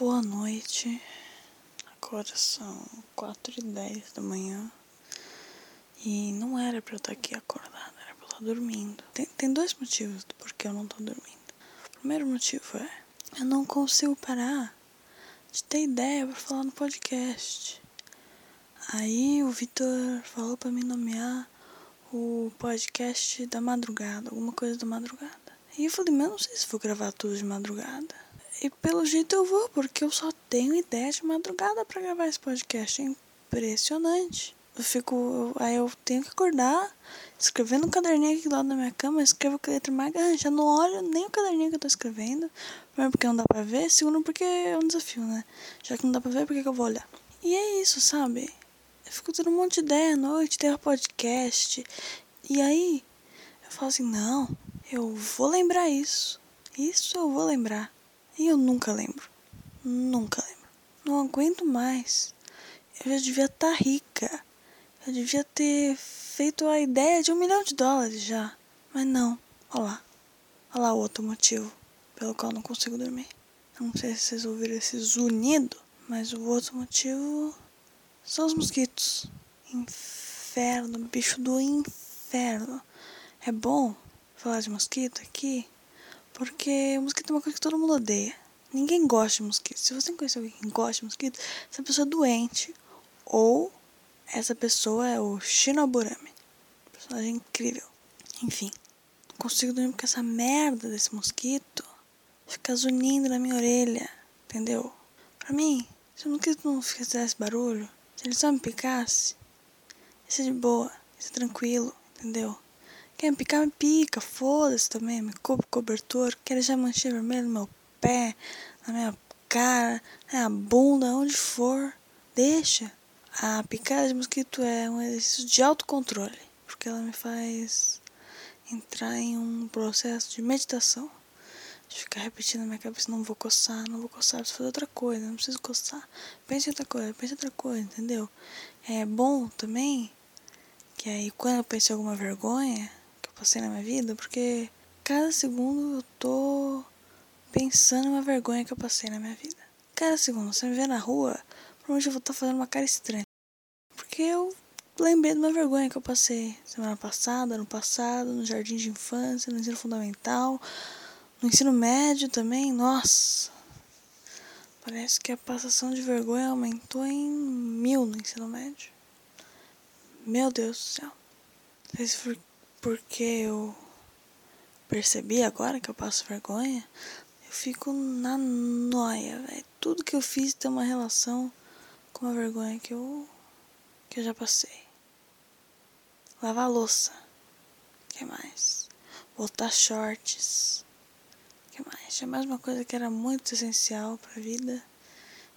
Boa noite. Agora são quatro e dez da manhã. E não era pra eu estar aqui acordada, era pra eu estar dormindo. Tem, tem dois motivos do porquê eu não tô dormindo. O primeiro motivo é eu não consigo parar de ter ideia pra falar no podcast. Aí o Vitor falou pra me nomear o podcast da madrugada, alguma coisa da madrugada. E eu falei, mas eu não sei se vou gravar tudo de madrugada. E pelo jeito eu vou, porque eu só tenho ideia de madrugada para gravar esse podcast. É impressionante. Eu fico. Aí eu tenho que acordar, escrever no caderninho aqui do lado da minha cama, escrevo com a letra mais grande. Já não olho nem o caderninho que eu tô escrevendo. Primeiro porque não dá pra ver, segundo porque é um desafio, né? Já que não dá pra ver, por que, eu vou olhar? E é isso, sabe? Eu fico tendo um monte de ideia à noite, ter podcast. E aí, eu falo assim, não, eu vou lembrar isso. Isso eu vou lembrar. E eu nunca lembro. Nunca lembro. Não aguento mais. Eu já devia estar tá rica. Eu devia ter feito a ideia de um milhão de dólares já. Mas não. Olha lá. Olha lá o outro motivo pelo qual não consigo dormir. Não sei se vocês ouviram esse zunido, mas o outro motivo são os mosquitos. Inferno, bicho do inferno. É bom falar de mosquito aqui, porque mosquito é uma coisa que todo mundo odeia. Ninguém gosta de mosquito. Se você conhece alguém que gosta de mosquito, essa pessoa é doente. Ou essa pessoa é o Shinoburami. Personagem incrível. Enfim, não consigo dormir porque essa merda desse mosquito fica zunindo na minha orelha. Entendeu? Pra mim, se o mosquito não fizesse barulho, se ele só me picasse, isso é de boa, isso é tranquilo, entendeu? Quer me picar, me pica, foda-se também, me cobre cobertor, quer deixar manchinha vermelha no meu pé, na minha cara, na minha bunda, onde for, deixa. A picada de mosquito é um exercício de autocontrole, porque ela me faz entrar em um processo de meditação. De ficar repetindo na minha cabeça, não vou coçar, não vou coçar, preciso fazer outra coisa, não preciso coçar. Pense em outra coisa, pense em outra coisa, entendeu? É bom também que aí quando eu penso em alguma vergonha, passei na minha vida, porque cada segundo eu tô pensando uma vergonha que eu passei na minha vida. Cada segundo, você me vê na rua, provavelmente eu vou estar tá fazendo uma cara estranha. Porque eu lembrei de uma vergonha que eu passei semana passada, ano passado, no jardim de infância, no ensino fundamental, no ensino médio também. Nossa! Parece que a passação de vergonha aumentou em mil no ensino médio. Meu Deus do céu. Não sei se foi porque eu percebi agora que eu passo vergonha, eu fico na noia, velho. Tudo que eu fiz tem uma relação com a vergonha que eu que eu já passei. Lavar louça. que mais? Botar shorts. que mais? Tinha mais uma coisa que era muito essencial pra vida,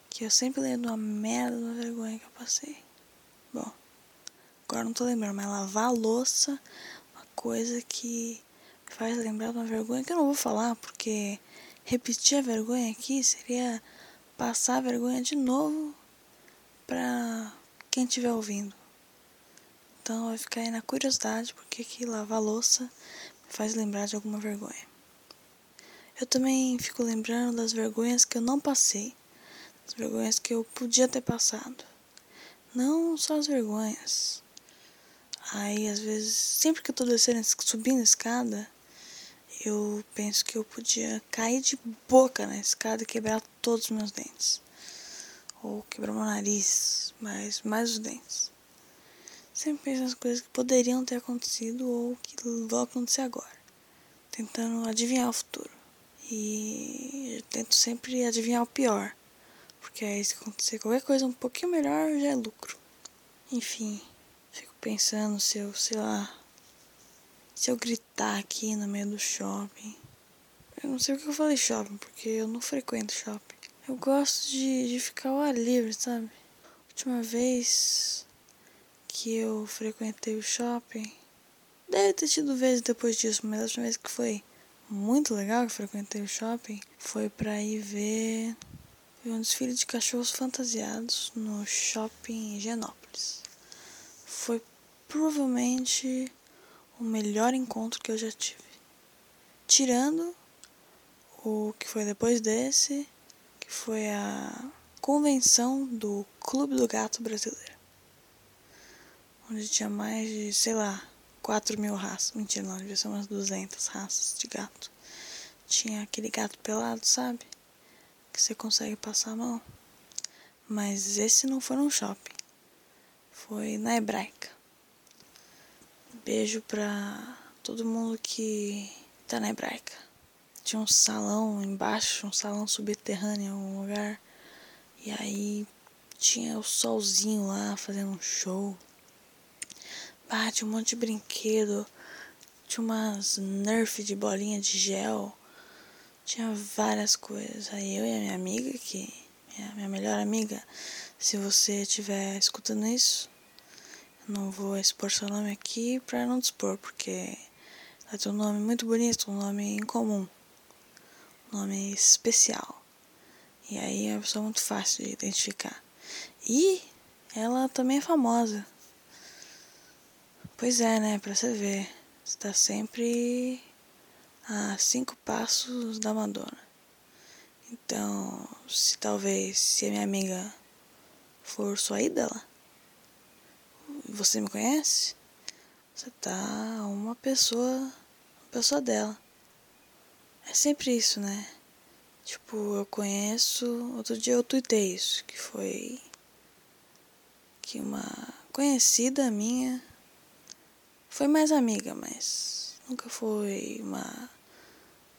que eu sempre lembro uma merda, uma vergonha que eu passei. Bom, agora não tô lembrando, mas lavar louça coisa que faz lembrar de uma vergonha que eu não vou falar, porque repetir a vergonha aqui seria passar a vergonha de novo para quem estiver ouvindo. Então vai ficar aí na curiosidade porque que lavar louça me faz lembrar de alguma vergonha. Eu também fico lembrando das vergonhas que eu não passei, das vergonhas que eu podia ter passado. Não só as vergonhas, Aí, às vezes, sempre que eu tô descendo, subindo a escada, eu penso que eu podia cair de boca na escada e quebrar todos os meus dentes. Ou quebrar meu nariz, mas mais os dentes. Sempre penso nas coisas que poderiam ter acontecido ou que vão acontecer agora. Tentando adivinhar o futuro. E eu tento sempre adivinhar o pior. Porque aí se acontecer qualquer coisa um pouquinho melhor já é lucro. Enfim pensando se eu, sei lá, se eu gritar aqui no meio do shopping. Eu não sei o que eu falei shopping, porque eu não frequento shopping. Eu gosto de, de ficar ao ar livre, sabe? Última vez que eu frequentei o shopping, deve ter tido vezes depois disso, mas a última vez que foi muito legal que frequentei o shopping foi pra ir ver, ver um desfile de cachorros fantasiados no shopping Genópolis. Foi provavelmente o melhor encontro que eu já tive. Tirando o que foi depois desse, que foi a convenção do Clube do Gato Brasileiro. Onde tinha mais de, sei lá, 4 mil raças. Mentira, não, devia ser umas 200 raças de gato. Tinha aquele gato pelado, sabe? Que você consegue passar a mão. Mas esse não foi no shopping. Foi na Hebraica. Beijo pra todo mundo que tá na Hebraica. Tinha um salão embaixo, um salão subterrâneo algum lugar. E aí tinha o solzinho lá fazendo um show. Ah, tinha um monte de brinquedo. Tinha umas Nerf de bolinha de gel. Tinha várias coisas. Aí eu e a minha amiga, que é a minha melhor amiga, se você estiver escutando isso, não vou expor seu nome aqui pra não dispor, porque é um nome muito bonito, um nome incomum, um nome especial. E aí é uma pessoa muito fácil de identificar. E ela também é famosa. Pois é, né? Pra você ver. Você tá sempre a cinco passos da Madonna. Então, se talvez, se a minha amiga for sua ídola, você me conhece? Você tá uma pessoa, uma pessoa dela. É sempre isso, né? Tipo, eu conheço. Outro dia eu tuitei isso, que foi que uma conhecida minha foi mais amiga, mas nunca foi uma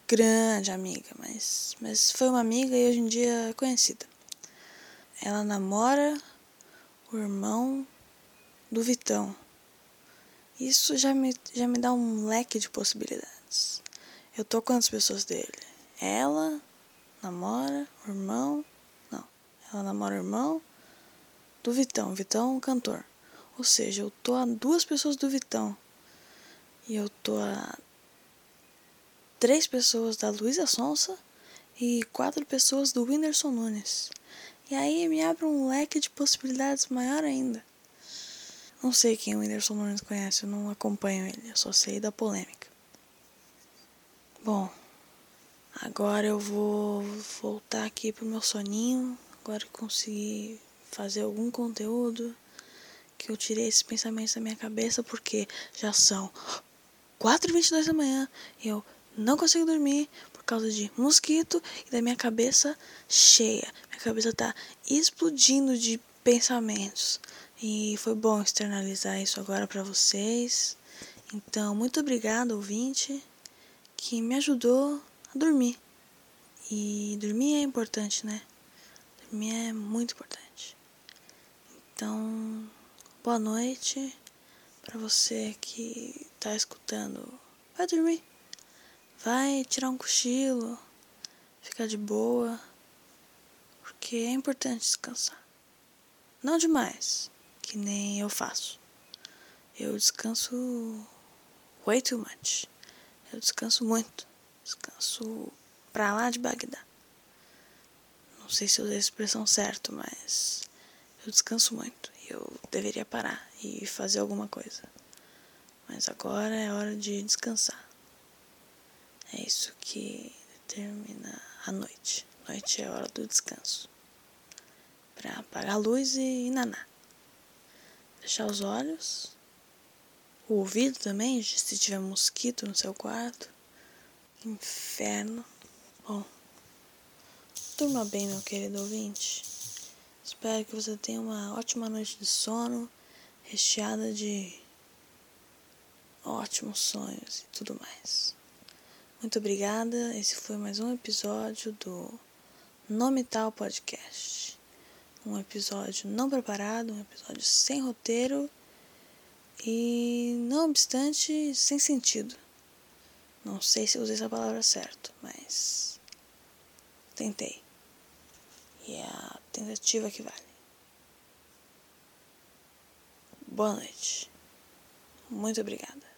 grande amiga, mas, mas foi uma amiga e hoje em dia é conhecida. Ela namora o irmão do Vitão. Isso já me, já me dá um leque de possibilidades. Eu tô com quantas pessoas dele? Ela namora o irmão. Não, ela namora o irmão do Vitão. Vitão é cantor. Ou seja, eu tô a duas pessoas do Vitão. E eu tô a três pessoas da Luísa Sonsa e quatro pessoas do Whindersson Nunes. E aí me abre um leque de possibilidades maior ainda. Não sei quem o Whindersson Nunes conhece, eu não acompanho ele, eu só sei da polêmica. Bom, agora eu vou voltar aqui pro meu soninho. Agora que consegui fazer algum conteúdo, que eu tirei esses pensamentos da minha cabeça, porque já são 4h22 da manhã e eu não consigo dormir por causa de mosquito e da minha cabeça cheia. Minha cabeça tá explodindo de pensamentos. E foi bom externalizar isso agora para vocês. Então, muito obrigado, ouvinte, que me ajudou a dormir. E dormir é importante, né? Dormir é muito importante. Então, boa noite para você que tá escutando. Vai dormir. Vai tirar um cochilo, ficar de boa, porque é importante descansar. Não demais, que nem eu faço. Eu descanso way too much. Eu descanso muito. Descanso pra lá de Bagdá. Não sei se eu usei a expressão certo, mas eu descanso muito. E eu deveria parar e fazer alguma coisa. Mas agora é hora de descansar. É isso que determina a noite. Noite é a hora do descanso. Para apagar a luz e naná. Fechar os olhos. O ouvido também, se tiver mosquito no seu quarto. Inferno. Bom, durma bem, meu querido ouvinte. Espero que você tenha uma ótima noite de sono, recheada de ótimos sonhos e tudo mais. Muito obrigada. Esse foi mais um episódio do Nome Tal Podcast. Um episódio não preparado, um episódio sem roteiro e, não obstante, sem sentido. Não sei se usei essa palavra certo, mas tentei. E é a tentativa que vale. Boa noite. Muito obrigada.